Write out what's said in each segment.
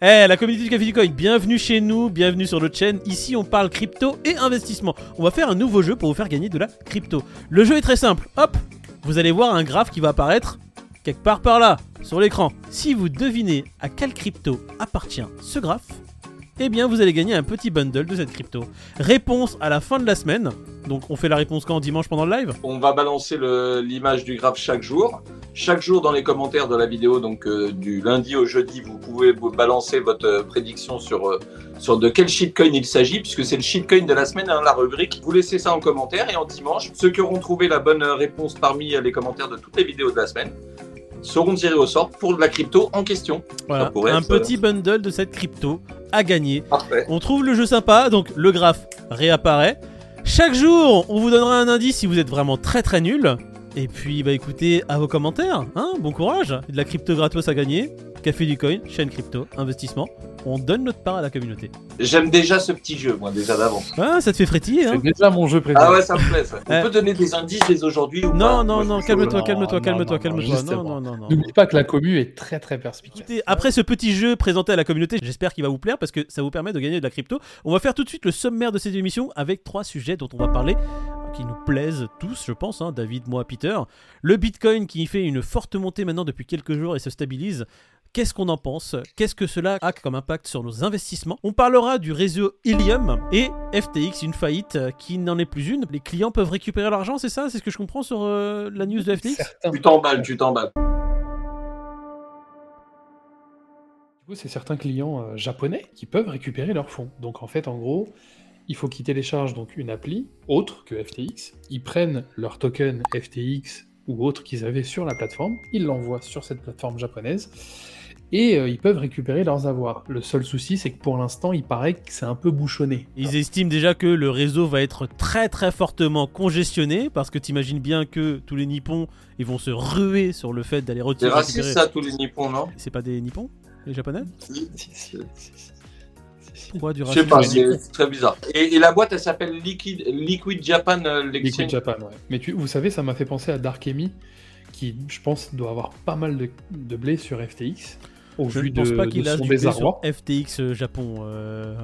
Eh, la communauté du Café du Coin, bienvenue chez nous, bienvenue sur notre chaîne. Ici, on parle crypto et investissement. On va faire un nouveau jeu pour vous faire gagner de la crypto. Le jeu est très simple. Hop, vous allez voir un graphe qui va apparaître quelque part par là, sur l'écran. Si vous devinez à quelle crypto appartient ce graphe, eh bien, vous allez gagner un petit bundle de cette crypto. Réponse à la fin de la semaine. Donc, on fait la réponse quand dimanche pendant le live? On va balancer l'image du graphe chaque jour. Chaque jour dans les commentaires de la vidéo, donc euh, du lundi au jeudi, vous pouvez vous balancer votre euh, prédiction sur, euh, sur de quel shitcoin il s'agit, puisque c'est le shitcoin de la semaine, hein, la rubrique. Vous laissez ça en commentaire et en dimanche, ceux qui auront trouvé la bonne réponse parmi les commentaires de toutes les vidéos de la semaine seront tirés au sort pour la crypto en question. Voilà, pourrait un être, petit bundle de cette crypto à gagner. Parfait. On trouve le jeu sympa, donc le graphe réapparaît. Chaque jour, on vous donnera un indice si vous êtes vraiment très très nul. Et puis, bah écoutez, à vos commentaires, hein, bon courage. De la crypto gratos à gagner, Café du Coin, chaîne crypto, investissement. On donne notre part à la communauté. J'aime déjà ce petit jeu, moi, déjà d'avance. Ah, ça te fait frétiller, hein C'est déjà mon jeu préféré. Ah ouais, ça me plaît, ça. On peut donner des indices dès aujourd'hui ou pas Non, je non, calme-toi, non, calme-toi, calme-toi, non, calme-toi. Non, non, non, non. N'oublie pas que la commu est très très perspicace. Écoutez, après ce petit jeu présenté à la communauté, j'espère qu'il va vous plaire parce que ça vous permet de gagner de la crypto. On va faire tout de suite le sommaire de cette émission avec trois sujets dont on va parler qui nous plaisent tous, je pense, hein, David, moi, Peter. Le Bitcoin qui fait une forte montée maintenant depuis quelques jours et se stabilise. Qu'est-ce qu'on en pense? Qu'est-ce que cela a comme impact sur nos investissements? On parlera du réseau Helium et FTX, une faillite qui n'en est plus une. Les clients peuvent récupérer l'argent, c'est ça? C'est ce que je comprends sur euh, la news de FTX Certains- Tu t'emballes, tu t'emballes. Du coup, c'est certains clients euh, japonais qui peuvent récupérer leurs fonds. Donc en fait, en gros, il faut qu'ils téléchargent donc une appli autre que FTX. Ils prennent leur token FTX ou autre qu'ils avaient sur la plateforme, ils l'envoient sur cette plateforme japonaise et euh, ils peuvent récupérer leurs avoirs. Le seul souci, c'est que pour l'instant, il paraît que c'est un peu bouchonné. Ils estiment déjà que le réseau va être très très fortement congestionné parce que t'imagines bien que tous les nippons ils vont se ruer sur le fait d'aller C'est retirer. raciste, récupérer- ça, tous les nippons, non? C'est pas des nippons Les japonais? Si, si, si, si, si. Pourquoi du Je sais pas, c'est très bizarre. Et, et la boîte, elle s'appelle Liquid, Liquid Japan euh, Liquid Exchange. Japan, ouais. Mais tu, vous savez, ça m'a fait penser à Darkemy, qui, je pense, doit avoir pas mal de, de blé sur FTX, au Je vu ne pense de, pas qu'il a son du blé sur FTX Japon. euh.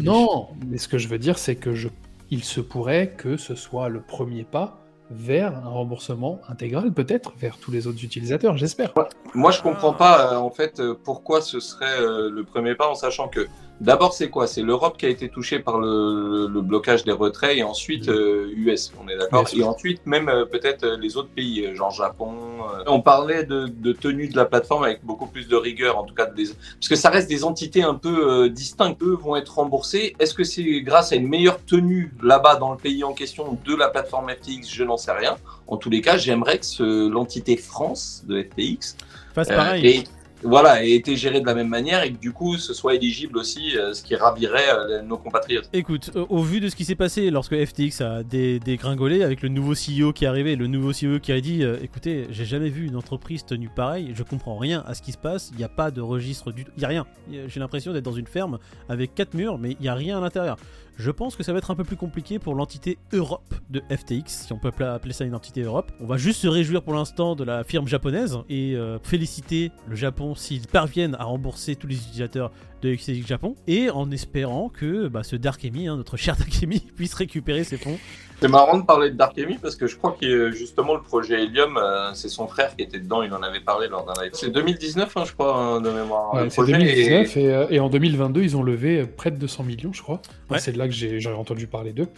Non, mais ce que je veux dire, c'est que je, il se pourrait que ce soit le premier pas vers un remboursement intégral, peut-être, vers tous les autres utilisateurs, j'espère. Moi, je comprends pas, euh, en fait, pourquoi ce serait euh, le premier pas, en sachant que d'abord, c'est quoi? C'est l'Europe qui a été touchée par le, le blocage des retraits, et ensuite euh, US, on est d'accord? Et ensuite, même euh, peut-être euh, les autres pays, euh, genre Japon. euh. On parlait de, de tenue de la plateforme avec beaucoup plus de rigueur, en tout cas, des... parce que ça reste des entités un peu euh, distinctes. Eux vont être remboursés. Est-ce que c'est grâce à une meilleure tenue là-bas dans le pays en question de la plateforme FTX Je n'en sais rien. En tous les cas, j'aimerais que l'entité France de FTX Fasse pareil. et voilà, ait été géré de la même manière et que du coup, ce soit éligible aussi, euh, ce qui ravirait euh, nos compatriotes. Écoute, au, vu de ce qui s'est passé lorsque FTX a dé- dégringolé avec le nouveau CEO qui est arrivé, le nouveau CEO qui a dit euh, écoutez, j'ai jamais vu une entreprise tenue pareil, je comprends rien à ce qui se passe, il n'y a pas de registre du tout, il n'y a rien. J'ai l'impression d'être dans une ferme avec quatre murs, mais il n'y a rien à l'intérieur. Je pense que ça va être un peu plus compliqué pour l'entité Europe de FTX, si on peut appeler ça une entité Europe. On va juste se réjouir pour l'instant de la firme japonaise et euh, féliciter le Japon s'ils parviennent à rembourser tous les utilisateurs de FTX Japon et en espérant que bah, ce Darkemy, hein, notre cher Darkemy, puisse récupérer ses fonds. C'est marrant de parler de Darkemy parce que je crois que euh, justement le projet Helium, euh, c'est son frère qui était dedans, il en avait parlé lors d'un live. C'est 2019, hein, je crois, hein, de mémoire. Ouais, c'est projet 2019 et, euh, et en 2022, ils ont levé près de 200 millions, je crois. Enfin, Ouais. C'est de là que j'ai entendu parler d'eux.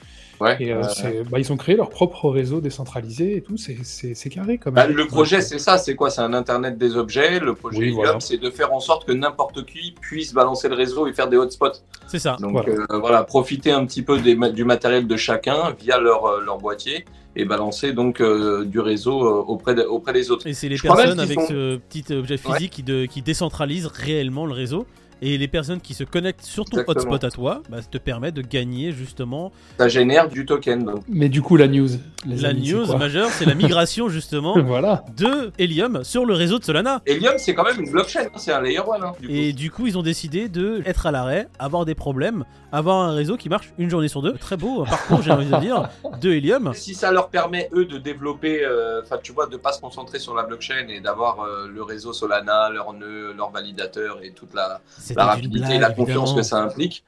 Ouais, Et euh, euh, bah, ils ont créé leur propre réseau décentralisé et tout. C'est- carré quand bah, même. le projet, c'est ça, c'est quoi? C'est un Internet des objets. Le projet Oui, voilà. c'est de faire en sorte que n'importe qui puisse balancer le réseau et faire des hotspots. C'est ça. Donc Voilà. voilà profiter un petit peu des du matériel de chacun via leur, euh, leur boîtier et balancer donc euh, du réseau euh, auprès, de- auprès des autres. Et c'est les Je personnes avec sont- ce petit objet physique qui, de- qui décentralisent réellement le réseau. Et les personnes qui se connectent sur ton Exactement. hotspot à toi, bah, te permet de gagner justement Ça génère du token. Donc. Mais du coup, la news. les la amis, news majeure, c'est la migration justement voilà. de Helium sur le réseau de Solana. Helium, c'est quand même une blockchain, hein, c'est un layer one. hein, du coup. Et du coup, ils ont décidé de être à l'arrêt, avoir des problèmes, avoir un réseau qui marche une journée sur deux. Très beau un parcours, j'ai envie de dire, de Helium. Si ça leur permet, eux, de développer, euh, enfin, tu vois, de pas se concentrer sur la blockchain et d'avoir euh, le réseau Solana, leur nœud, leur validateur et toute la, la rapidité et la confiance évidemment. que ça implique,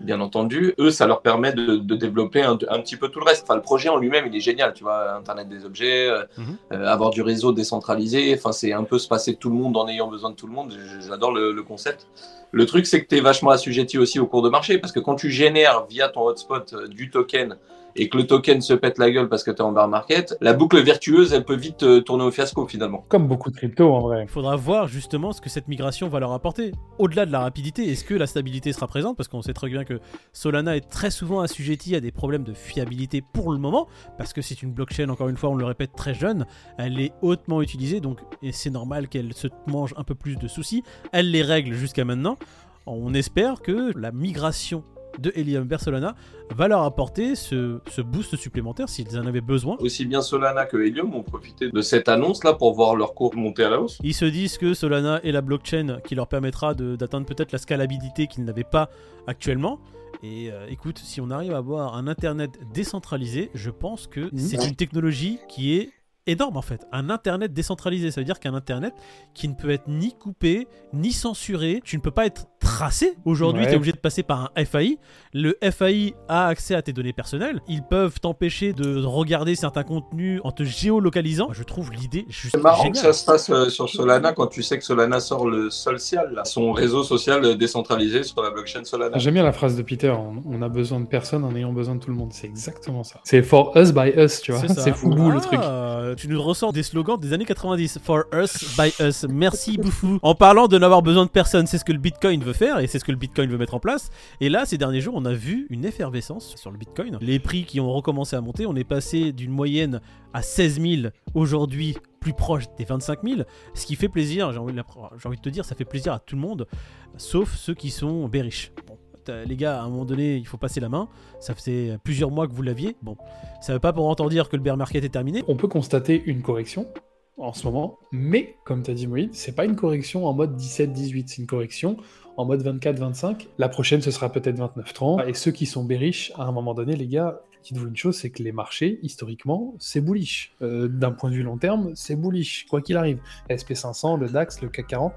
bien entendu. Eux, ça leur permet de, de développer un, un petit peu tout le reste. Enfin, le projet en lui-même, il est génial, tu vois, Internet des objets, euh, Mhm. euh, avoir du réseau décentralisé. Enfin, c'est un peu se passer de tout le monde en ayant besoin de tout le monde. J'adore le, le concept. Le truc, c'est que tu es vachement assujetti aussi au cours de marché parce que quand tu génères via ton hotspot euh, du token et que le token se pète la gueule parce que tu es en bear market, la boucle vertueuse, elle peut vite euh, tourner au fiasco finalement. Comme beaucoup de crypto en vrai. Il faudra voir justement ce que cette migration va leur apporter. Au-delà de la rapidité, est-ce que la stabilité sera présente? Parce qu'on sait très bien que Solana est très souvent assujetti à des problèmes de fiabilité pour le moment, parce que c'est une blockchain, encore une fois, on le répète, très jeune. Elle est hautement utilisée, donc et c'est normal qu'elle se mange un peu plus de soucis. Elle les règle jusqu'à maintenant. On espère que la migration de Helium vers Solana va leur apporter ce, ce boost supplémentaire s'ils en avaient besoin. Aussi bien Solana que Helium ont profité de cette annonce-là pour voir leur cours monter à la hausse. Ils se disent que Solana est la blockchain qui leur permettra d'atteindre peut-être la scalabilité qu'ils n'avaient pas actuellement. Et euh, écoute, si on arrive à avoir un Internet décentralisé, je pense que c'est une technologie qui est énorme en fait. Un Internet décentralisé, ça veut dire qu'un Internet qui ne peut être ni coupé, ni censuré, tu ne peux pas être tracé. Aujourd'hui, Ouais. tu es obligé de passer par un FAI. Le FAI a accès à tes données personnelles. Ils peuvent t'empêcher de regarder certains contenus en te géolocalisant. Je trouve l'idée juste C'est marrant géniale. que ça se passe euh, sur Solana quand tu sais que Solana sort le social, là, son réseau social euh, décentralisé sur la blockchain Solana. J'aime bien la phrase de Peter, on, a besoin de personne en ayant besoin de tout le monde. C'est exactement ça. C'est for us by us, tu vois. C'est fou le Ah, truc. Tu nous ressors des slogans des années 90. For us, by us. Merci Boufou. En parlant de n'avoir besoin de personne, c'est ce que le Bitcoin veut et c'est ce que le Bitcoin veut mettre en place. Et là, ces derniers jours, on a vu une effervescence sur le Bitcoin. Les prix qui ont recommencé à monter. On est passé d'une moyenne à 16 000 aujourd'hui plus proche des 25 000 ce qui fait plaisir j'ai envie, de te dire ça fait plaisir à tout le monde sauf ceux qui sont bearish bon, les gars à un moment donné il faut passer la main ça faisait plusieurs mois que vous l'aviez bon ça veut pas pour autant dire que le bear market est terminé. On peut constater une correction en ce moment, mais comme tu as dit Moïse, c'est pas une correction en mode 17-18, c'est une correction en mode 24-25. La prochaine, ce sera peut-être 29-30. Et ceux qui sont bearish, à un moment donné, les gars, dites-vous une chose, c'est que les marchés, historiquement, c'est bullish. Euh, D'un point de vue long terme, c'est bullish, quoi qu'il arrive. SP500, le DAX, le CAC 40,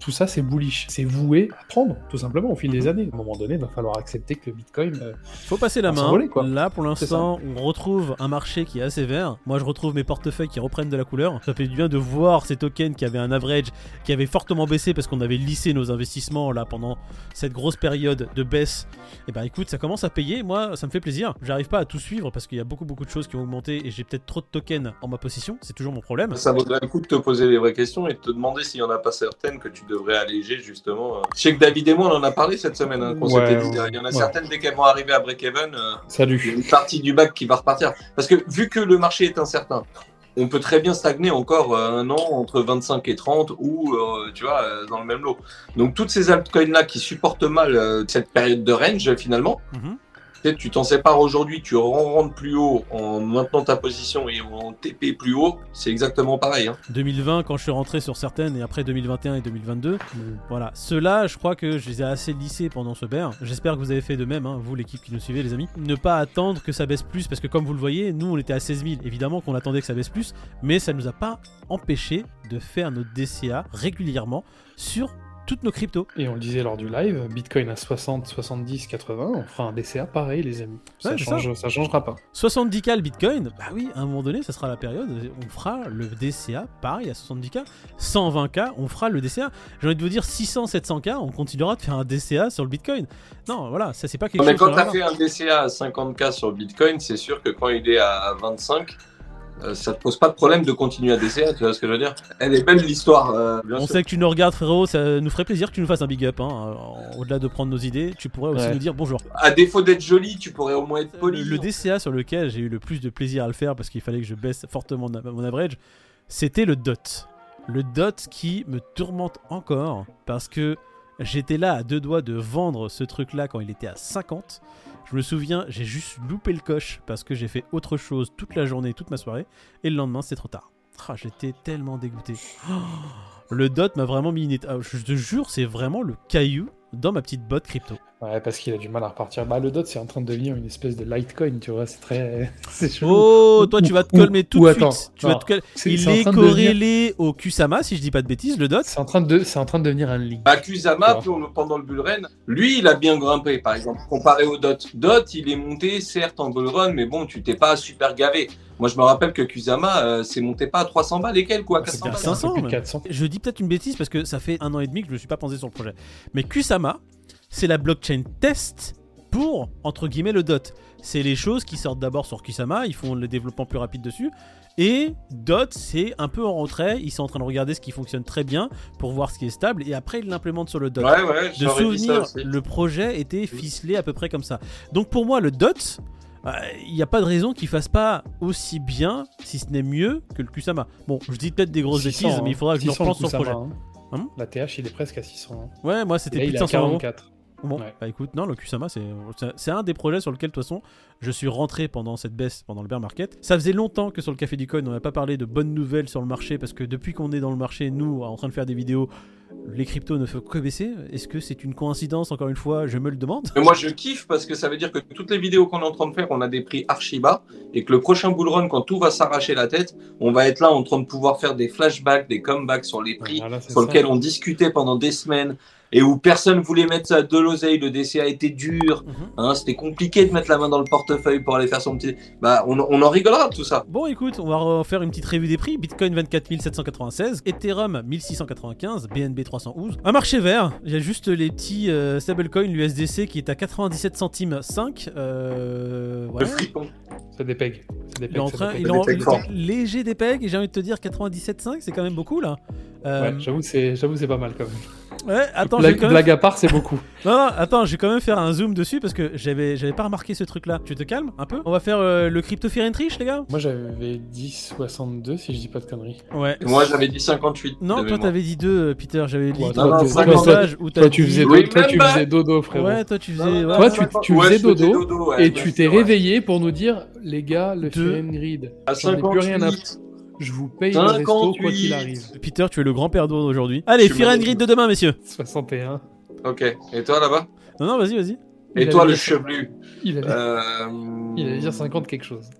tout ça, c'est bullish. C'est voué à prendre, tout simplement, au fil des années. À un moment donné, il va falloir accepter que le Bitcoin... euh, Faut passer la main. quoi. Là, pour l'instant, on retrouve un marché qui est assez vert. Moi, je retrouve mes portefeuilles qui reprennent de la couleur. Ça fait du bien de voir ces tokens qui avaient un average qui avait fortement baissé parce qu'on avait lissé nos investissements là pendant cette grosse période de baisse. Et bah écoute, ça commence à payer. Moi, ça me fait plaisir. J'arrive pas à tout suivre parce qu'il y a beaucoup beaucoup de choses qui ont augmenté et j'ai peut-être trop de tokens en ma possession. C'est toujours mon problème. Ça vaudrait le coup de te poser les vraies questions et de te demander s'il n'y en a pas certaines que tu devrais alléger justement. Je sais que David et moi on en a parlé cette semaine, hein, qu'on Ouais, s'était dit. ouais, Il y en a ouais. certaines dès qu'elles vont arriver à break-even, euh, il y a Salut une partie du bac qui va repartir. Parce que vu que le marché est incertain, on peut très bien stagner encore euh, un an entre 25 et 30 ou euh, tu vois euh, dans le même lot. Donc toutes ces altcoins là qui supportent mal euh, cette période de range finalement, Mhm. Sais, tu t'en sépares aujourd'hui, tu rentres plus haut en maintenant ta position et en TP plus haut, c'est exactement pareil. Hein. 2020 quand je suis rentré sur certaines et après 2021 et 2022 Voilà, ceux-là, je crois que je les ai assez lissés pendant ce bear. J'espère que vous avez fait de même, hein, vous l'équipe qui nous suivez, les amis. Ne pas attendre que ça baisse plus, parce que comme vous le voyez, nous on était à 16 000. Évidemment qu'on attendait que ça baisse plus, mais ça nous a pas empêché de faire notre DCA régulièrement sur toutes nos cryptos. Et on le disait lors du live, Bitcoin à 60, 70, 80, on fera un DCA pareil, les amis. Ça, Ouais, c'est change, ça. changera pas. 70k le Bitcoin, bah oui, à un moment donné, ça sera la période, on fera le DCA pareil à 70k. 120k, on fera le DCA. J'ai envie de vous dire 600, 700k, on continuera de faire un DCA sur le Bitcoin. Non, voilà, ça c'est pas quelque Non, mais chose. quand qu'on tu as va fait un DCA à 50K sur Bitcoin, c'est sûr que quand il est à 25, euh, ça te pose pas de problème de continuer à DCA, tu vois ce que je veux dire? Elle est belle l'histoire, euh, On sûr. sait que tu nous regardes, frérot. Ça nous ferait plaisir que tu nous fasses un big up. hein. Euh, Au-delà de prendre nos idées, tu pourrais aussi Ouais. nous dire bonjour. À défaut d'être joli, tu pourrais au moins être Le, poli. le DCA sur lequel j'ai eu le plus de plaisir à le faire parce qu'il fallait que je baisse fortement mon average, c'était le DOT. Le DOT qui me tourmente encore parce que j'étais là à deux doigts de vendre ce truc-là quand il était à 50. Je me souviens, j'ai juste loupé le coche parce que j'ai fait autre chose toute la journée, toute ma soirée, et le lendemain c'est trop tard. Ah, j'étais tellement dégoûté. Oh, le DOT m'a vraiment mis une ah, Je te jure, c'est vraiment le caillou dans ma petite botte crypto. Ouais, parce qu'il a du mal à repartir. Bah, le DOT, c'est en train de devenir une espèce de Litecoin, tu vois, c'est très. c'est chelou. Oh, toi tu vas te calmer tout ou de attends, suite. Tu vas non. te cal- C'est- Il est devenir- corrélé au Kusama, si je dis pas de bêtises, le dot. C'est en, train de... c'est en train de devenir un link. Bah, Kusama, pendant le bull run, lui, il a bien grimpé, par exemple, comparé au Dot. Dot, il est monté, certes, en bull run, mais bon, tu t'es pas super gavé. Moi, je me rappelle que Kusama, euh, c'est monté pas à 300 balles et quelques, quoi, c'est 400 bien balles. ça. 500, plus de mais- 400. Je dis peut-être une bêtise parce que ça fait un an et demi que je me suis pas pensé sur le projet. Mais Kusama, c'est la blockchain test pour, entre guillemets, le DOT. C'est les choses qui sortent d'abord sur Kusama, ils font le développement plus rapide dessus. Et DOT, c'est un peu en retrait, ils sont en train de regarder ce qui fonctionne très bien pour voir ce qui est stable, et après ils l'implémentent sur le DOT. Ouais, ouais, de j'aurais dit ça souvenir, aussi. le projet était ficelé à peu près comme ça. Donc pour moi, le DOT, euh, il n'y a pas de raison qu'il fasse pas aussi bien, si ce n'est mieux, que le Kusama. Bon, je dis peut-être des grosses 600, bêtises, mais il faudra que je me 600 replante sur le projet. hein. Hum La TH, il est presque à 600. hein. Ouais, moi c'était plus il de est à 500 euros. 44. Bon, Ouais. bah écoute, non, le Kusama, c'est un des projets sur lequel, de toute façon, je suis rentré pendant cette baisse, pendant le bear market. Ça faisait longtemps que sur le Café du Coin, on n'avait pas parlé de bonnes nouvelles sur le marché, parce que depuis qu'on est dans le marché, nous, en train de faire des vidéos, les cryptos ne font que baisser. Est-ce que c'est une coïncidence, encore une fois? Je me le demande. Mais moi, je kiffe parce que ça veut dire que toutes les vidéos qu'on est en train de faire, on a des prix archi bas et que le prochain bull run, quand tout va s'arracher la tête, on va être là en train de pouvoir faire des flashbacks, des comebacks sur les prix Voilà, sur lesquels on discutait pendant des semaines et où personne voulait mettre ça de l'oseille. Le DCA était dur, hein, c'était compliqué de mettre la main dans le portefeuille pour aller faire son petit. Bah, on, on en rigolera de tout ça. Bon, écoute, on va refaire une petite revue des prix. Bitcoin 24 796, Ethereum 1695, BNB 311. Un marché vert, il y a juste les petits euh, stablecoins, l'USDC qui est à 97 centimes 5. Euh, Le voilà. C'est des pegs. Des Il est en pegs, train, il pegs. est en pegs léger des pegs, et j'ai envie de te dire 97,5, c'est quand même beaucoup là. Euh, Ouais, j'avoue, c'est j'avoue, c'est pas mal quand même. Ouais, attends, blague, quand même... blague à part, c'est beaucoup. Non, non, attends, je vais quand même faire un zoom dessus parce que j'avais, j'avais pas remarqué ce truc là. Tu te calmes un peu? On va faire euh, le crypto fear and triche, les gars? Moi, j'avais dit 62 si je dis pas de conneries. Ouais. Moi, j'avais dit 58. Non, toi t'avais dit 2, Peter. J'avais dit toi, tu faisais, Oui, toi, tu faisais dodo, frérot. Ouais, toi tu faisais. Non, ouais. Toi, tu, tu Ouais, faisais dodo, dodo, ouais, et tu t'es réveillé pour nous dire, les gars, le fear and greed, à 58. Je vous paye le resto quoi 58. qu'il arrive. Peter, tu es le grand perdant d'aujourd'hui. Allez, Fear and Grid de demain, messieurs. 61. Ok. Et toi là-bas? Non, non, vas-y, vas-y. Et Il toi, le chevelu? Il allait, euh... il allait dire 50 quelque chose.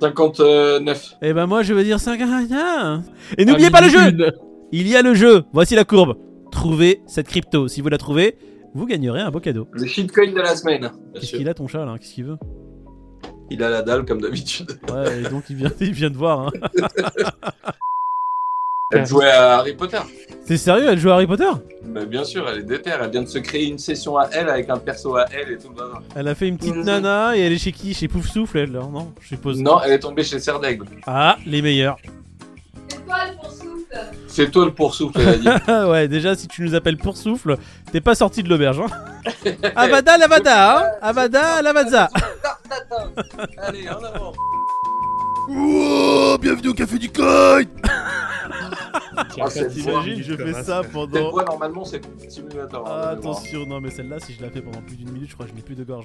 59. Eh ben, moi, je veux dire 5. Et n'oubliez pas le jeu. Il y a le jeu Voici la courbe. Trouvez cette crypto. Si vous la trouvez, vous gagnerez un beau cadeau. Le shitcoin de la semaine. bien Qu'est-ce sûr. qu'il a, ton chat, là? Qu'est-ce qu'il veut? Il a la dalle comme d'habitude. Ouais, et donc il vient, il vient de voir. Hein. Elle jouait à Harry Potter. T'es sérieux, elle joue à Harry Potter? Mais bien sûr, elle est déter. Elle vient de se créer une session à elle avec un perso à elle et tout le bazar. Elle a fait une petite nana et elle est chez qui? Chez Pouf Souffle, elle, non? Je suppose. Non, elle est tombée chez Serdaigle. Ah, les meilleurs. C'est toi le poursoufle C'est toi le poursoufle, elle a dit. Ah ouais, déjà, si tu nous appelles pour souffle, t'es pas sorti de l'auberge. Hein Avada, lavada, hein Avada, Allez, en avant. Oh, bienvenue au Café du Coin Ah, voix, T'imagines, je fais ça pendant... voix, normalement, c'est simulateur. hein, Ah, attention, non mais celle-là, si je la fais pendant plus d'une minute, je crois que je n'ai plus de gorge.